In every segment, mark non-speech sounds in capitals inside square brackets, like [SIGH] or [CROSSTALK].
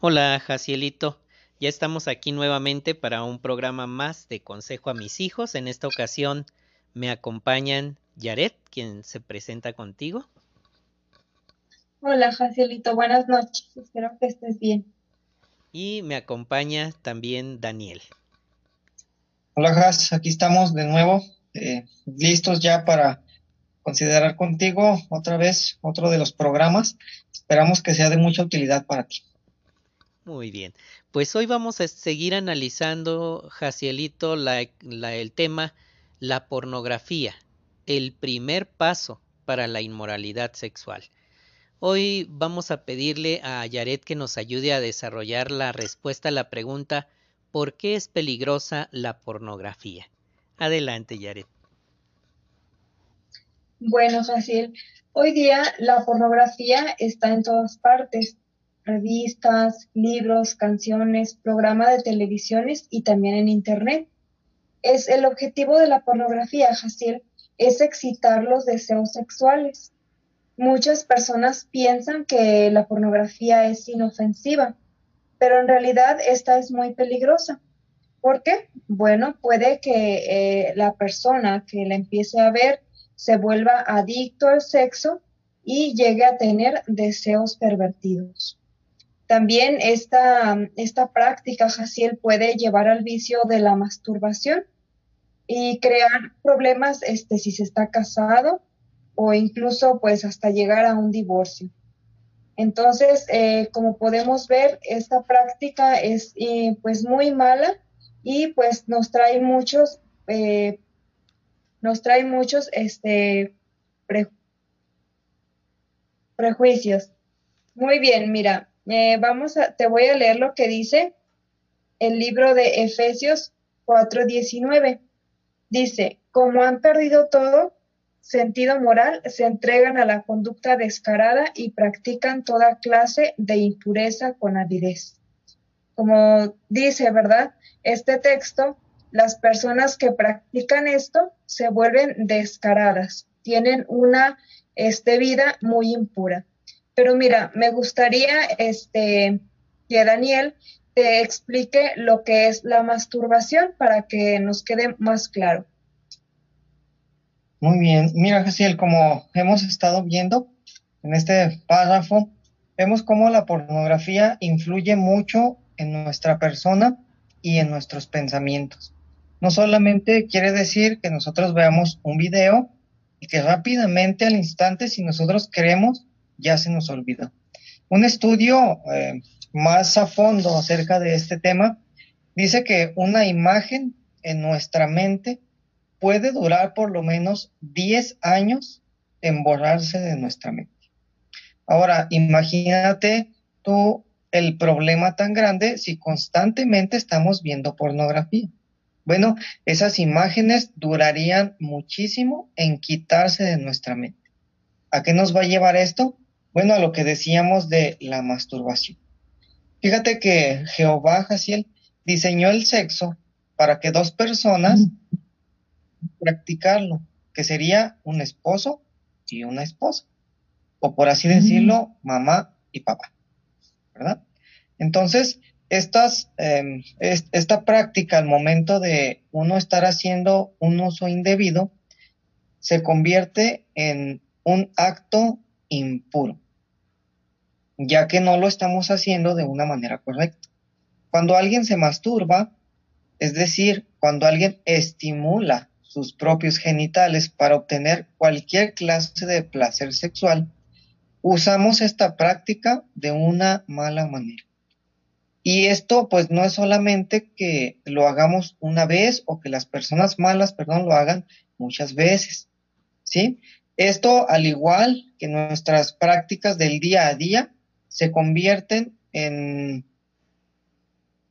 Hola, Jacielito. Ya estamos aquí nuevamente para un programa más de Consejo a mis hijos. En esta ocasión me acompañan Yaret, quien se presenta contigo. Hola, Jacielito. Buenas noches. Espero que estés bien. Y me acompaña también Daniel. Hola, Jas. Aquí estamos de nuevo, eh, listos ya para considerar contigo otra vez otro de los programas. Esperamos que sea de mucha utilidad para ti. Muy bien, pues hoy vamos a seguir analizando, Jacielito, el tema la pornografía, el primer paso para la inmoralidad sexual. Hoy vamos a pedirle a Yaret que nos ayude a desarrollar la respuesta a la pregunta ¿por qué es peligrosa la pornografía? Adelante, Yaret. Bueno, Jaciel, hoy día la pornografía está en todas partes revistas, libros, canciones, programas de televisiones y también en Internet. Es el objetivo de la pornografía, Jaciel, es excitar los deseos sexuales. Muchas personas piensan que la pornografía es inofensiva, pero en realidad esta es muy peligrosa. ¿Por qué? Bueno, puede que eh, la persona que la empiece a ver se vuelva adicto al sexo y llegue a tener deseos pervertidos. También esta, esta práctica, Jaciel, puede llevar al vicio de la masturbación y crear problemas este, si se está casado o incluso pues hasta llegar a un divorcio. Entonces, eh, como podemos ver, esta práctica es eh, pues muy mala y pues nos trae muchos, eh, nos trae muchos este, prejuicios. Muy bien, mira, eh, vamos a, te voy a leer lo que dice el libro de Efesios 4:19. Dice, como han perdido todo sentido moral, se entregan a la conducta descarada y practican toda clase de impureza con avidez. Como dice, ¿verdad? Este texto, las personas que practican esto se vuelven descaradas, tienen una este, vida muy impura. Pero mira, me gustaría este, que Daniel te explique lo que es la masturbación para que nos quede más claro. Muy bien, mira, Jaciel, como hemos estado viendo en este párrafo, vemos cómo la pornografía influye mucho en nuestra persona y en nuestros pensamientos. No solamente quiere decir que nosotros veamos un video y que rápidamente al instante, si nosotros queremos, ya se nos olvidó. Un estudio eh, más a fondo acerca de este tema dice que una imagen en nuestra mente puede durar por lo menos 10 años en borrarse de nuestra mente. Ahora, imagínate tú el problema tan grande si constantemente estamos viendo pornografía. Bueno, esas imágenes durarían muchísimo en quitarse de nuestra mente. ¿A qué nos va a llevar esto? Bueno, a lo que decíamos de la masturbación. Fíjate que Jehová Jaciel diseñó el sexo para que dos personas practicarlo, que sería un esposo y una esposa, o por así decirlo, mamá y papá, ¿verdad? Entonces, estas, em, esta práctica al momento de uno estar haciendo un uso indebido, se convierte en un acto impuro ya que no lo estamos haciendo de una manera correcta. Cuando alguien se masturba, es decir, cuando alguien estimula sus propios genitales para obtener cualquier clase de placer sexual, usamos esta práctica de una mala manera. Y esto pues no es solamente que lo hagamos una vez o que las personas malas, perdón, lo hagan muchas veces, ¿sí? Esto al igual que nuestras prácticas del día a día, se convierten en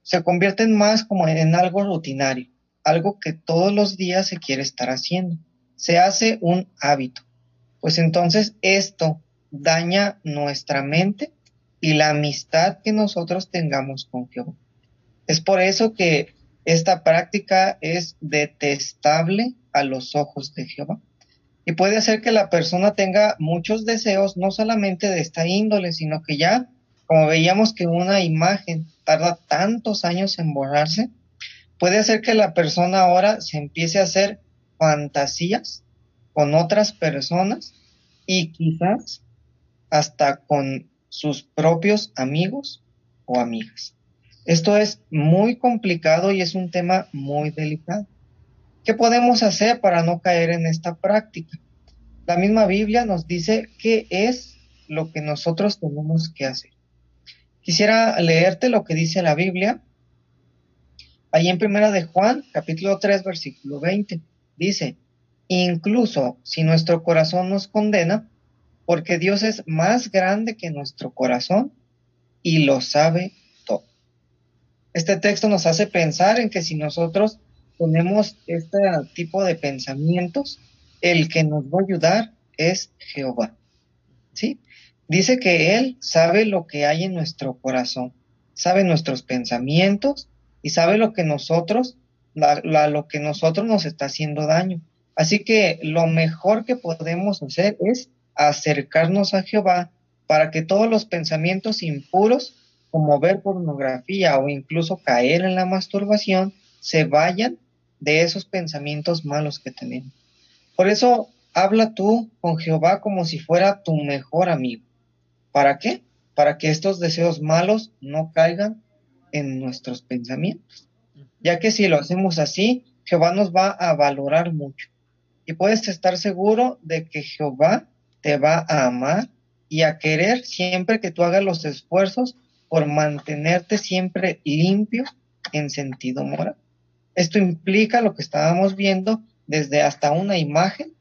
se convierten más como en algo rutinario, algo que todos los días se quiere estar haciendo. Se hace un hábito. Pues entonces esto daña nuestra mente y la amistad que nosotros tengamos con Jehová. Es por eso que esta práctica es detestable a los ojos de Jehová y puede hacer que la persona tenga muchos deseos, no solamente de esta índole, sino que ya como veíamos que una imagen tarda tantos años en borrarse, puede hacer que la persona ahora se empiece a hacer fantasías con otras personas y quizás hasta con sus propios amigos o amigas. Esto es muy complicado y es un tema muy delicado. ¿Qué podemos hacer para no caer en esta práctica? La misma Biblia nos dice qué es lo que nosotros tenemos que hacer. Quisiera leerte lo que dice la Biblia. Ahí en Primera de Juan, capítulo 3, versículo 20, dice, incluso si nuestro corazón nos condena, porque Dios es más grande que nuestro corazón y lo sabe este texto nos hace pensar en que si nosotros ponemos este tipo de pensamientos, el que nos va a ayudar es Jehová. ¿Sí? Dice que Él sabe lo que hay en nuestro corazón, sabe nuestros pensamientos y sabe lo que nosotros, lo que nosotros nos está haciendo daño. Así que lo mejor que podemos hacer es acercarnos a Jehová para que todos los pensamientos impuros como ver pornografía o incluso caer en la masturbación, se vayan de esos pensamientos malos que tenemos. Por eso habla tú con Jehová como si fuera tu mejor amigo. ¿Para qué? Para que estos deseos malos no caigan en nuestros pensamientos. Ya que si lo hacemos así, Jehová nos va a valorar mucho. Y puedes estar seguro de que Jehová te va a amar y a querer siempre que tú hagas los esfuerzos por mantenerte siempre limpio en sentido moral. Esto implica lo que estábamos viendo desde hasta una imagen,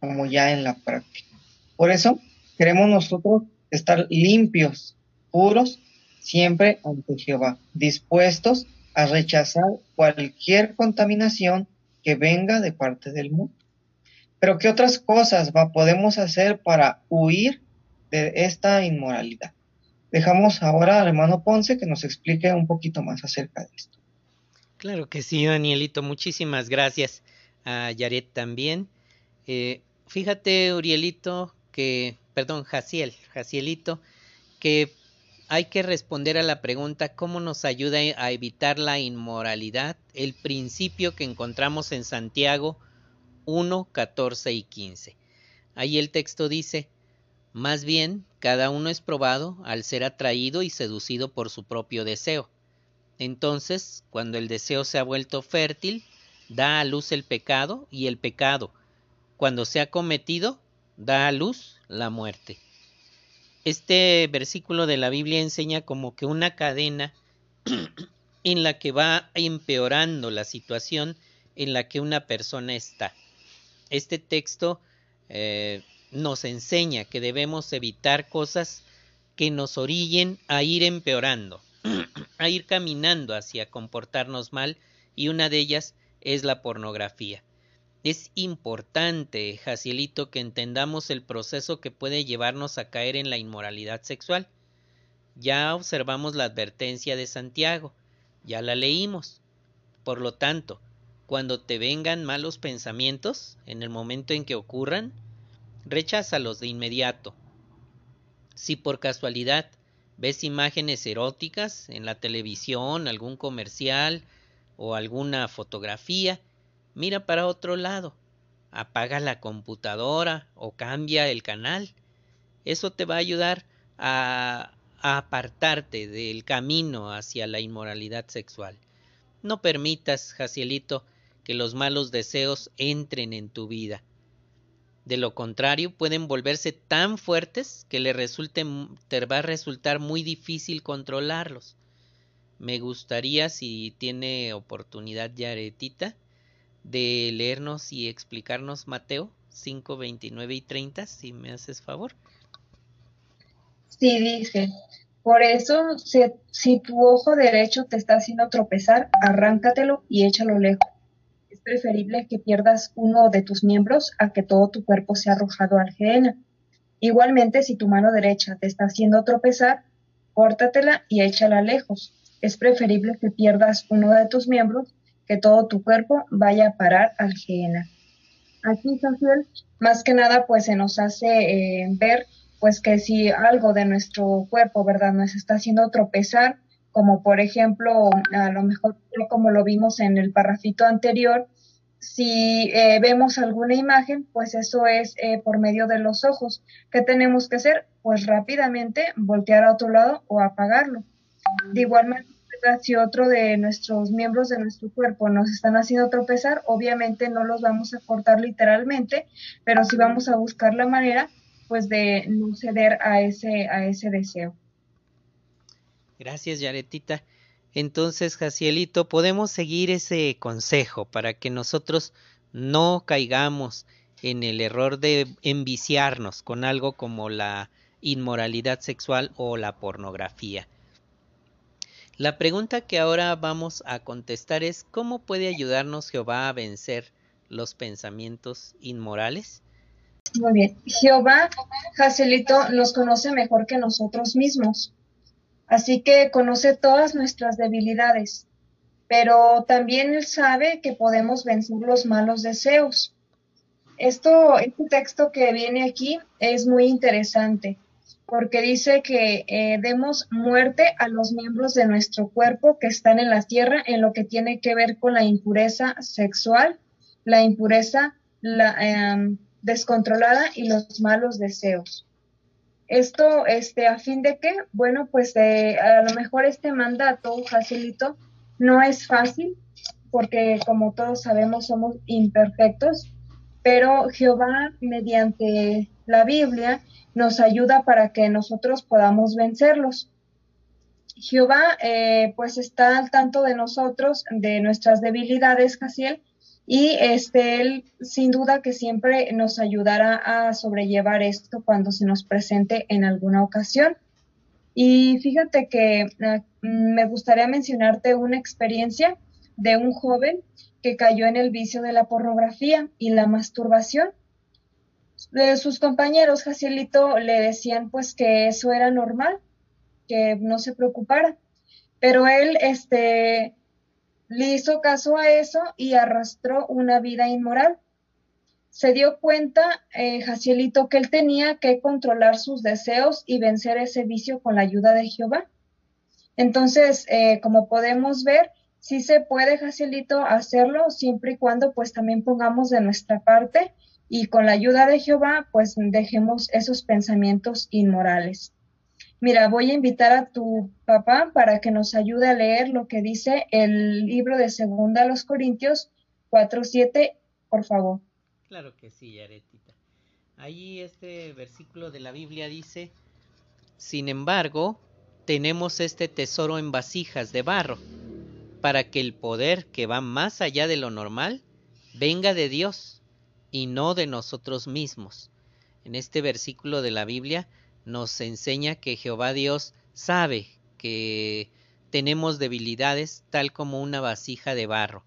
como ya en la práctica. Por eso queremos nosotros estar limpios, puros, siempre ante Jehová, dispuestos a rechazar cualquier contaminación que venga de parte del mundo. Pero ¿qué otras cosas va, podemos hacer para huir de esta inmoralidad? Dejamos ahora al hermano Ponce que nos explique un poquito más acerca de esto. Claro que sí, Danielito. Muchísimas gracias a Yaret también. Eh, fíjate, Urielito, que, perdón, Jaciel, Jacielito, que hay que responder a la pregunta cómo nos ayuda a evitar la inmoralidad, el principio que encontramos en Santiago 1, 14 y 15. Ahí el texto dice, más bien, cada uno es probado al ser atraído y seducido por su propio deseo. Entonces, cuando el deseo se ha vuelto fértil, da a luz el pecado y el pecado, cuando se ha cometido, da a luz la muerte. Este versículo de la Biblia enseña como que una cadena [CLEARS THROAT] en la que va empeorando la situación en la que una persona está. Este texto eh, nos enseña que debemos evitar cosas que nos orillen a ir empeorando, a ir caminando hacia comportarnos mal y una de ellas es la pornografía. Es importante, Jacielito, que entendamos el proceso que puede llevarnos a caer en la inmoralidad sexual. Ya observamos la advertencia de Santiago, ya la leímos. Por lo tanto, cuando te vengan malos pensamientos, en el momento en que ocurran, recházalos de inmediato. Si por casualidad ves imágenes eróticas en la televisión, algún comercial o alguna fotografía, mira para otro lado, apaga la computadora o cambia el canal. Eso te va a ayudar a, a apartarte del camino hacia la inmoralidad sexual. No permitas, Jacielito, que los malos deseos entren en tu vida. De lo contrario, pueden volverse tan fuertes que le resulte, te va a resultar muy difícil controlarlos. Me gustaría, si tiene oportunidad Yaretita, de leernos y explicarnos Mateo 5, 29 y 30, si me haces favor. Sí, dice, por eso, si, si tu ojo derecho te está haciendo tropezar, arráncatelo y échalo lejos preferible que pierdas uno de tus miembros a que todo tu cuerpo sea arrojado al Gehenna. Igualmente, si tu mano derecha te está haciendo tropezar, córtatela y échala lejos. Es preferible que pierdas uno de tus miembros que todo tu cuerpo vaya a parar al Gehenna. Aquí, Samuel, más que nada, pues se nos hace eh, ver pues que si algo de nuestro cuerpo, ¿verdad?, nos está haciendo tropezar, como por ejemplo, a lo mejor como lo vimos en el parrafito anterior, si eh, vemos alguna imagen, pues eso es eh, por medio de los ojos. ¿Qué tenemos que hacer? Pues rápidamente voltear a otro lado o apagarlo. De igual manera, si otro de nuestros miembros de nuestro cuerpo nos están haciendo tropezar, obviamente no los vamos a cortar literalmente, pero sí vamos a buscar la manera pues de no ceder a ese, a ese deseo. Gracias, Yaretita. Entonces, Jacielito, podemos seguir ese consejo para que nosotros no caigamos en el error de enviciarnos con algo como la inmoralidad sexual o la pornografía. La pregunta que ahora vamos a contestar es ¿cómo puede ayudarnos Jehová a vencer los pensamientos inmorales? Muy bien. Jehová, Jacelito, nos conoce mejor que nosotros mismos. Así que conoce todas nuestras debilidades. Pero también Él sabe que podemos vencer los malos deseos. Esto, este texto que viene aquí es muy interesante porque dice que eh, demos muerte a los miembros de nuestro cuerpo que están en la tierra en lo que tiene que ver con la impureza sexual, la impureza la, em, descontrolada y los malos deseos. Esto, este, a fin de que, bueno, pues a lo mejor este mandato, facilito, no es fácil, porque como todos sabemos somos imperfectos, pero Jehová mediante la Biblia nos ayuda para que nosotros podamos vencerlos. Jehová eh, pues está al tanto de nosotros, de nuestras debilidades, Casiel, y este, él sin duda que siempre nos ayudará a sobrellevar esto cuando se nos presente en alguna ocasión. Y fíjate que ah, me gustaría mencionarte una experiencia de un joven que cayó en el vicio de la pornografía y la masturbación de sus compañeros, Jacielito, le decían pues que eso era normal, que no se preocupara. Pero él, este, le hizo caso a eso y arrastró una vida inmoral. Se dio cuenta, eh, Jacielito, que él tenía que controlar sus deseos y vencer ese vicio con la ayuda de Jehová. Entonces, eh, como podemos ver, sí se puede, Jacielito, hacerlo siempre y cuando pues también pongamos de nuestra parte y con la ayuda de Jehová, pues dejemos esos pensamientos inmorales. Mira, voy a invitar a tu papá para que nos ayude a leer lo que dice el libro de Segunda a los Corintios 4.7, por favor. Claro que sí, Yaretita. Ahí este versículo de la Biblia dice, sin embargo, tenemos este tesoro en vasijas de barro, para que el poder que va más allá de lo normal venga de Dios y no de nosotros mismos. En este versículo de la Biblia nos enseña que Jehová Dios sabe que tenemos debilidades tal como una vasija de barro,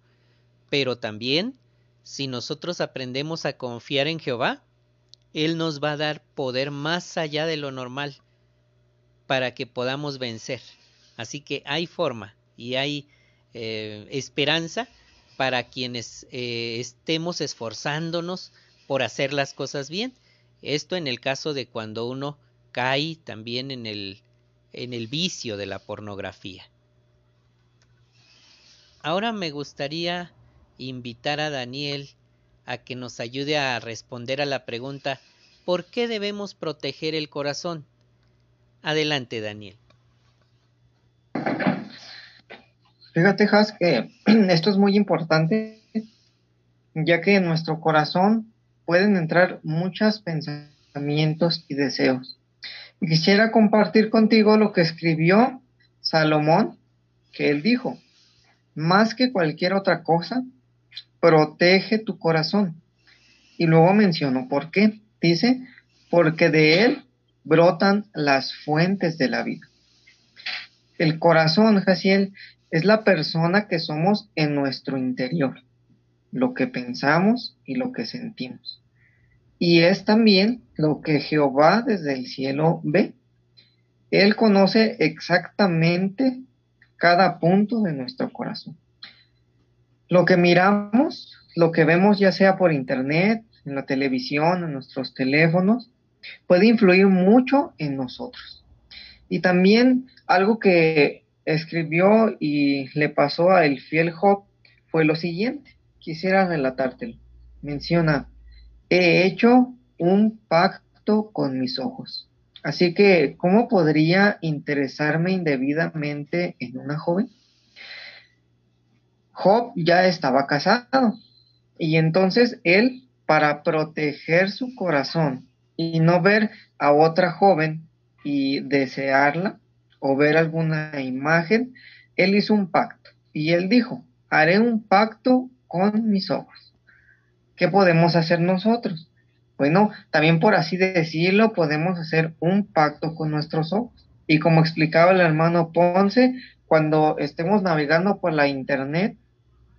pero también si nosotros aprendemos a confiar en Jehová, Él nos va a dar poder más allá de lo normal para que podamos vencer. Así que hay forma y hay eh, esperanza para quienes eh, estemos esforzándonos por hacer las cosas bien. Esto en el caso de cuando uno cae también en el, en el vicio de la pornografía. Ahora me gustaría invitar a Daniel a que nos ayude a responder a la pregunta ¿por qué debemos proteger el corazón? Adelante, Daniel. Fíjate, Has, que [CLEARS THROAT] esto es muy importante, ya que en nuestro corazón pueden entrar muchos pensamientos y deseos. Quisiera compartir contigo lo que escribió Salomón, que él dijo, más que cualquier otra cosa, protege tu corazón. Y luego mencionó por qué. Dice, porque de él brotan las fuentes de la vida. El corazón, Jaciel, es la persona que somos en nuestro interior, lo que pensamos y lo que sentimos. Y es también lo que Jehová desde el cielo ve. Él conoce exactamente cada punto de nuestro corazón. Lo que miramos, lo que vemos ya sea por internet, en la televisión, en nuestros teléfonos, puede influir mucho en nosotros. Y también algo que escribió y le pasó a el fiel Job fue lo siguiente. Quisiera relatártelo. Menciona, he hecho un pacto con mis ojos. Así que, ¿cómo podría interesarme indebidamente en una joven? Job ya estaba casado y entonces él, para proteger su corazón y no ver a otra joven y desearla o ver alguna imagen, él hizo un pacto y él dijo, haré un pacto con mis ojos. ¿Qué podemos hacer nosotros? Bueno, también por así decirlo, podemos hacer un pacto con nuestros ojos. Y como explicaba el hermano Ponce, cuando estemos navegando por la internet,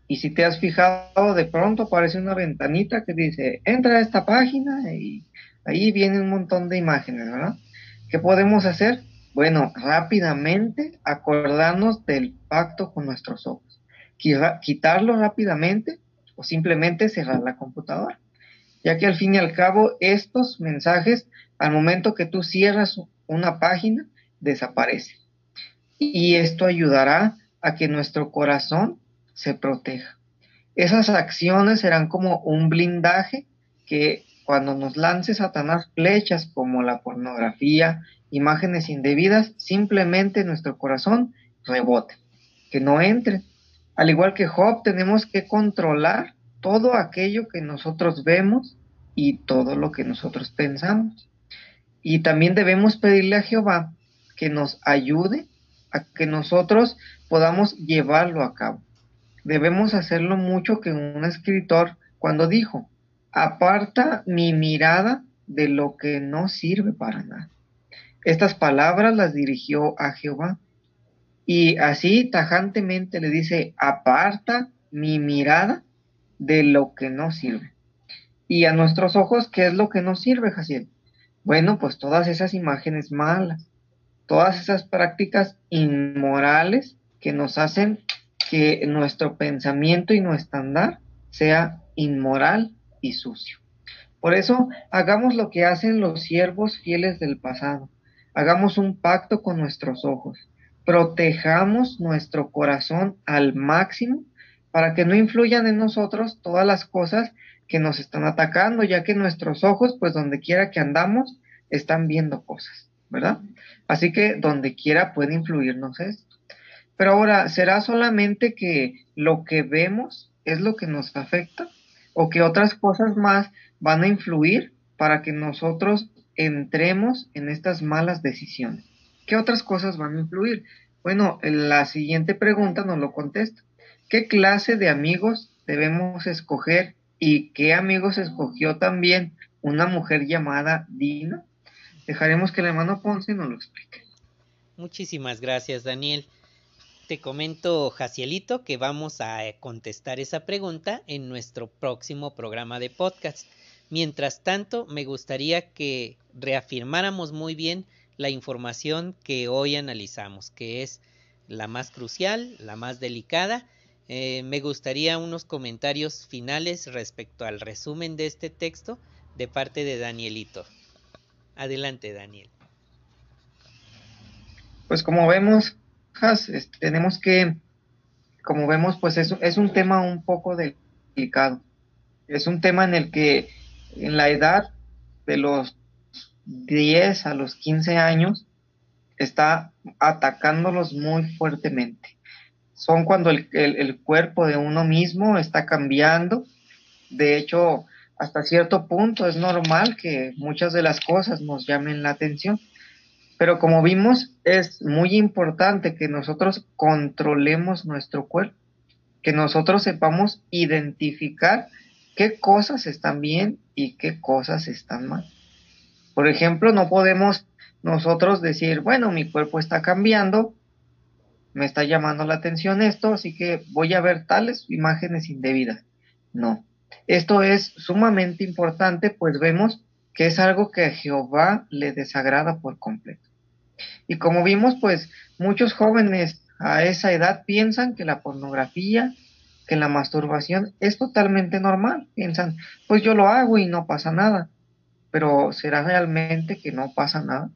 y si te has fijado, de pronto aparece una ventanita que dice, entra a esta página y ahí viene un montón de imágenes, ¿verdad? ¿Qué podemos hacer? Bueno, rápidamente acordarnos del pacto con nuestros ojos. Quitarlo rápidamente o simplemente cerrar la computadora. Ya que al fin y al cabo estos mensajes, al momento que tú cierras una página, desaparecen. Y esto ayudará a que nuestro corazón se proteja. Esas acciones serán como un blindaje que cuando nos lance Satanás flechas como la pornografía, imágenes indebidas, simplemente nuestro corazón rebote, que no entre. Al igual que Job, tenemos que controlar todo aquello que nosotros vemos y todo lo que nosotros pensamos. Y también debemos pedirle a Jehová que nos ayude a que nosotros podamos llevarlo a cabo debemos hacerlo mucho que un escritor cuando dijo, aparta mi mirada de lo que no sirve para nada. Estas palabras las dirigió a Jehová y así tajantemente le dice, aparta mi mirada de lo que no sirve. Y a nuestros ojos, ¿qué es lo que no sirve, Jaciel? Bueno, pues todas esas imágenes malas, todas esas prácticas inmorales que nos hacen que nuestro pensamiento y nuestro andar sea inmoral y sucio. Por eso, hagamos lo que hacen los siervos fieles del pasado. Hagamos un pacto con nuestros ojos. Protejamos nuestro corazón al máximo para que no influyan en nosotros todas las cosas que nos están atacando, ya que nuestros ojos, pues donde quiera que andamos, están viendo cosas, ¿verdad? Así que donde quiera puede influirnos esto. Pero ahora, ¿será solamente que lo que vemos es lo que nos afecta? ¿O que otras cosas más van a influir para que nosotros entremos en estas malas decisiones? ¿Qué otras cosas van a influir? Bueno, la siguiente pregunta nos lo contesta. ¿Qué clase de amigos debemos escoger y qué amigos escogió también una mujer llamada Dina? Dejaremos que el hermano Ponce nos lo explique. Muchísimas gracias, Daniel. Te comento, Jacielito, que vamos a eh, contestar esa pregunta en nuestro próximo programa de podcast. Mientras tanto, me gustaría que reafirmáramos muy bien la información que hoy analizamos, que es la más crucial, la más delicada. Eh, me gustaría unos comentarios finales respecto al resumen de este texto de parte de Danielito. Adelante, Daniel. Pues como vemos, tenemos que, como vemos, pues es, es un tema un poco delicado. Es un tema en el que en la edad de los 10 a los 15 años está atacándolos muy fuertemente. Son cuando el, el, cuerpo de uno mismo está cambiando. De hecho, hasta cierto punto es normal que muchas de las cosas nos llamen la atención. Pero como vimos, es muy importante que nosotros controlemos nuestro cuerpo, que nosotros sepamos identificar qué cosas están bien y qué cosas están mal. Por ejemplo, no podemos nosotros decir, bueno, mi cuerpo está cambiando, me está llamando la atención esto, así que voy a ver tales imágenes indebidas. No, esto es sumamente importante, pues vemos que es algo que a Jehová le desagrada por completo. Y como vimos, pues muchos jóvenes a esa edad piensan que la pornografía, que la masturbación es totalmente normal. Piensan, pues yo lo hago y no pasa nada. Pero ¿será realmente que no pasa nada?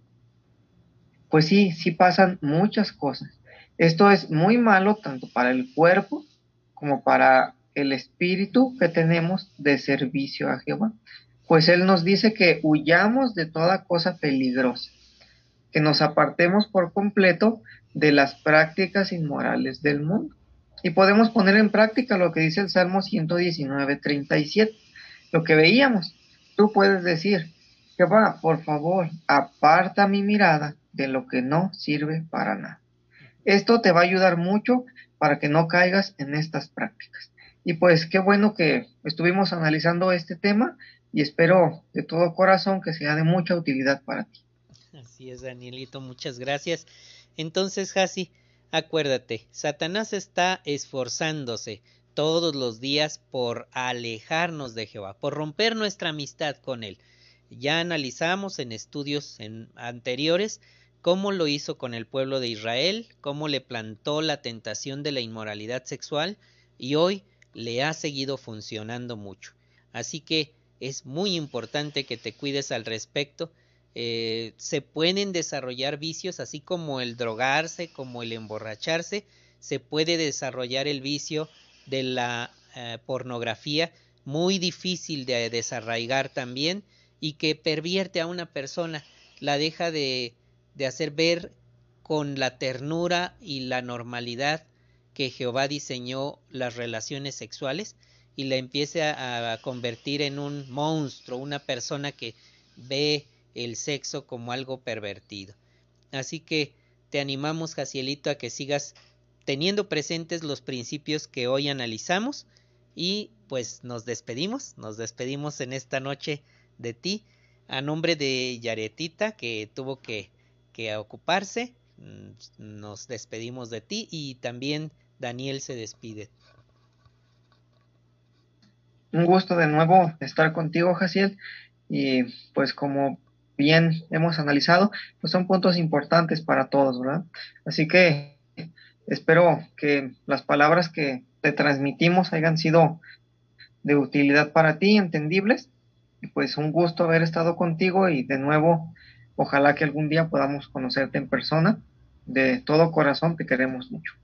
Pues sí, sí pasan muchas cosas. Esto es muy malo tanto para el cuerpo como para el espíritu que tenemos de servicio a Jehová. Pues Él nos dice que huyamos de toda cosa peligrosa, que nos apartemos por completo de las prácticas inmorales del mundo. Y podemos poner en práctica lo que dice el Salmo 119, 37, lo que veíamos. Tú puedes decir, Jehová, por favor, aparta mi mirada de lo que no sirve para nada. Esto te va a ayudar mucho para que no caigas en estas prácticas. Y pues qué bueno que estuvimos analizando este tema y espero de todo corazón que sea de mucha utilidad para ti. Así es, Danielito, muchas gracias. Entonces, Hasi, acuérdate, Satanás está esforzándose todos los días por alejarnos de Jehová, por romper nuestra amistad con Él. Ya analizamos en estudios anteriores cómo lo hizo con el pueblo de Israel, cómo le plantó la tentación de la inmoralidad sexual y hoy le ha seguido funcionando mucho. Así que es muy importante que te cuides al respecto eh, se pueden desarrollar vicios, así como el drogarse, como el emborracharse, se puede desarrollar el vicio de la eh, pornografía, muy difícil de desarraigar también, y que pervierte a una persona, la deja de, de hacer ver con la ternura y la normalidad que Jehová diseñó las relaciones sexuales y la empieza a convertir en un monstruo, una persona que ve el sexo como algo pervertido. Así que te animamos, Jacielito, a que sigas teniendo presentes los principios que hoy analizamos y pues nos despedimos, nos despedimos en esta noche de ti a nombre de Yaretita que tuvo que, que ocuparse, mm, nos despedimos de ti y también Daniel se despide. Un gusto de nuevo estar contigo, Jaciel. Y pues como bien hemos analizado, pues son puntos importantes para todos, ¿verdad? Así que espero que las palabras que te transmitimos hayan sido de utilidad para ti, entendibles. Y pues un gusto haber estado contigo y de nuevo, ojalá que algún día podamos conocerte en persona. De todo corazón te queremos mucho.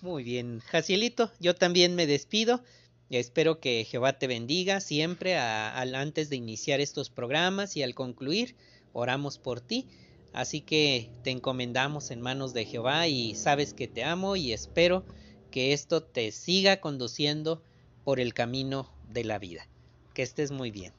Muy bien, Jacielito, yo también me despido. Espero que Jehová te bendiga siempre antes de iniciar estos programas y al concluir oramos por ti. Así que te encomendamos en manos de Jehová y sabes que te amo y espero que esto te siga conduciendo por el camino de la vida. Que estés muy bien.